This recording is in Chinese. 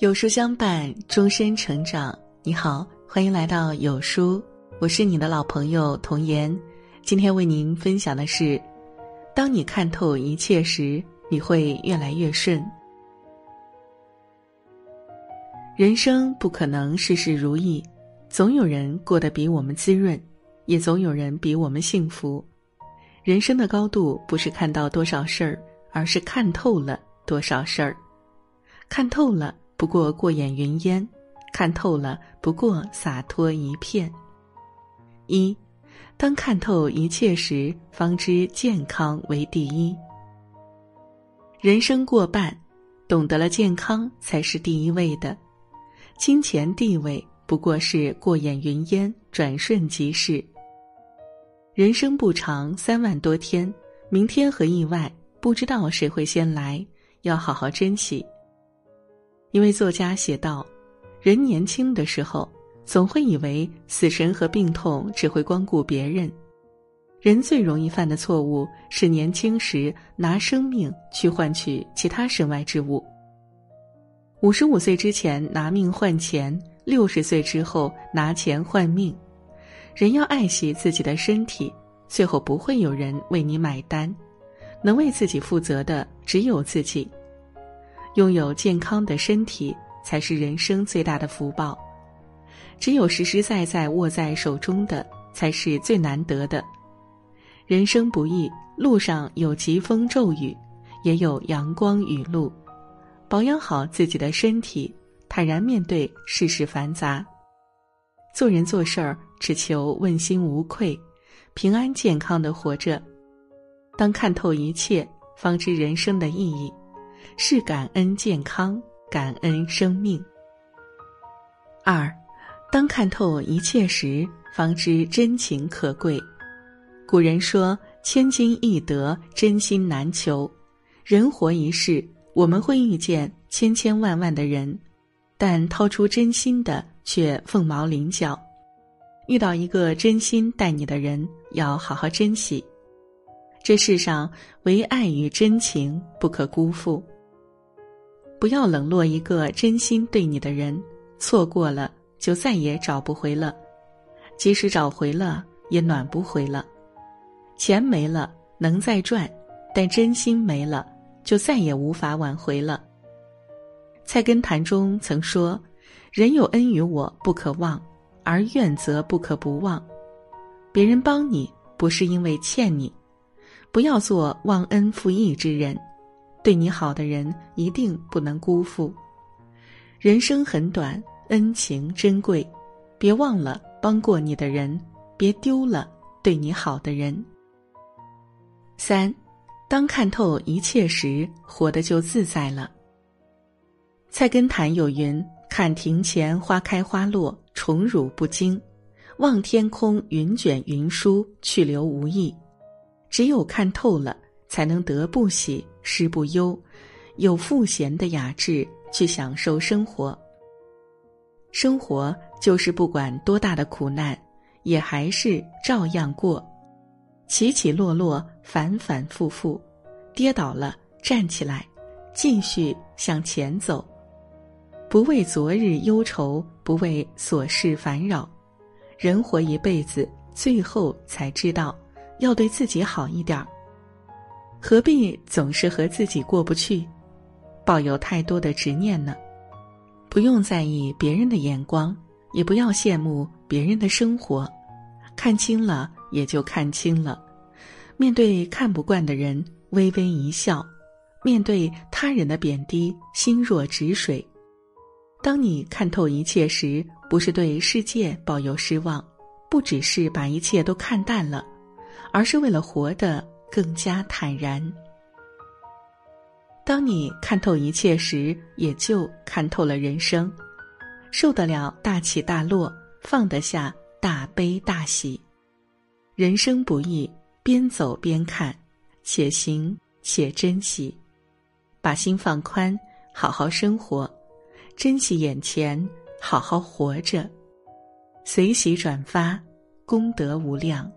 有书相伴，终身成长。你好，欢迎来到有书，我是你的老朋友童言。今天为您分享的是：当你看透一切时，你会越来越顺。人生不可能事事如意，总有人过得比我们滋润，也总有人比我们幸福。人生的高度不是看到多少事儿，而是看透了多少事儿。看透了。不过过眼云烟，看透了；不过洒脱一片。一，当看透一切时，方知健康为第一。人生过半，懂得了健康才是第一位的。金钱地位不过是过眼云烟，转瞬即逝。人生不长，三万多天，明天和意外不知道谁会先来，要好好珍惜。一位作家写道：“人年轻的时候，总会以为死神和病痛只会光顾别人。人最容易犯的错误是年轻时拿生命去换取其他身外之物。五十五岁之前拿命换钱，六十岁之后拿钱换命。人要爱惜自己的身体，最后不会有人为你买单。能为自己负责的只有自己。”拥有健康的身体才是人生最大的福报，只有实实在在握在手中的才是最难得的。人生不易，路上有疾风骤雨，也有阳光雨露。保养好自己的身体，坦然面对世事繁杂。做人做事儿，只求问心无愧，平安健康的活着。当看透一切，方知人生的意义。是感恩健康，感恩生命。二，当看透一切时，方知真情可贵。古人说：“千金易得，真心难求。”人活一世，我们会遇见千千万万的人，但掏出真心的却凤毛麟角。遇到一个真心待你的人，要好好珍惜。这世上唯爱与真情不可辜负。不要冷落一个真心对你的人，错过了就再也找不回了，即使找回了也暖不回了。钱没了能再赚，但真心没了就再也无法挽回了。菜根谭中曾说：“人有恩于我不可忘，而怨则不可不忘。”别人帮你不是因为欠你，不要做忘恩负义之人。对你好的人一定不能辜负。人生很短，恩情珍贵，别忘了帮过你的人，别丢了对你好的人。三，当看透一切时，活得就自在了。菜根谭有云：“看庭前花开花落，宠辱不惊；望天空云卷云舒，去留无意。”只有看透了，才能得不喜。失不忧，有赋闲的雅致去享受生活。生活就是不管多大的苦难，也还是照样过，起起落落，反反复复，跌倒了站起来，继续向前走，不为昨日忧愁，不为琐事烦扰。人活一辈子，最后才知道要对自己好一点儿。何必总是和自己过不去，抱有太多的执念呢？不用在意别人的眼光，也不要羡慕别人的生活，看清了也就看清了。面对看不惯的人，微微一笑；面对他人的贬低，心若止水。当你看透一切时，不是对世界抱有失望，不只是把一切都看淡了，而是为了活的。更加坦然。当你看透一切时，也就看透了人生，受得了大起大落，放得下大悲大喜。人生不易，边走边看，且行且珍惜，把心放宽，好好生活，珍惜眼前，好好活着，随喜转发，功德无量。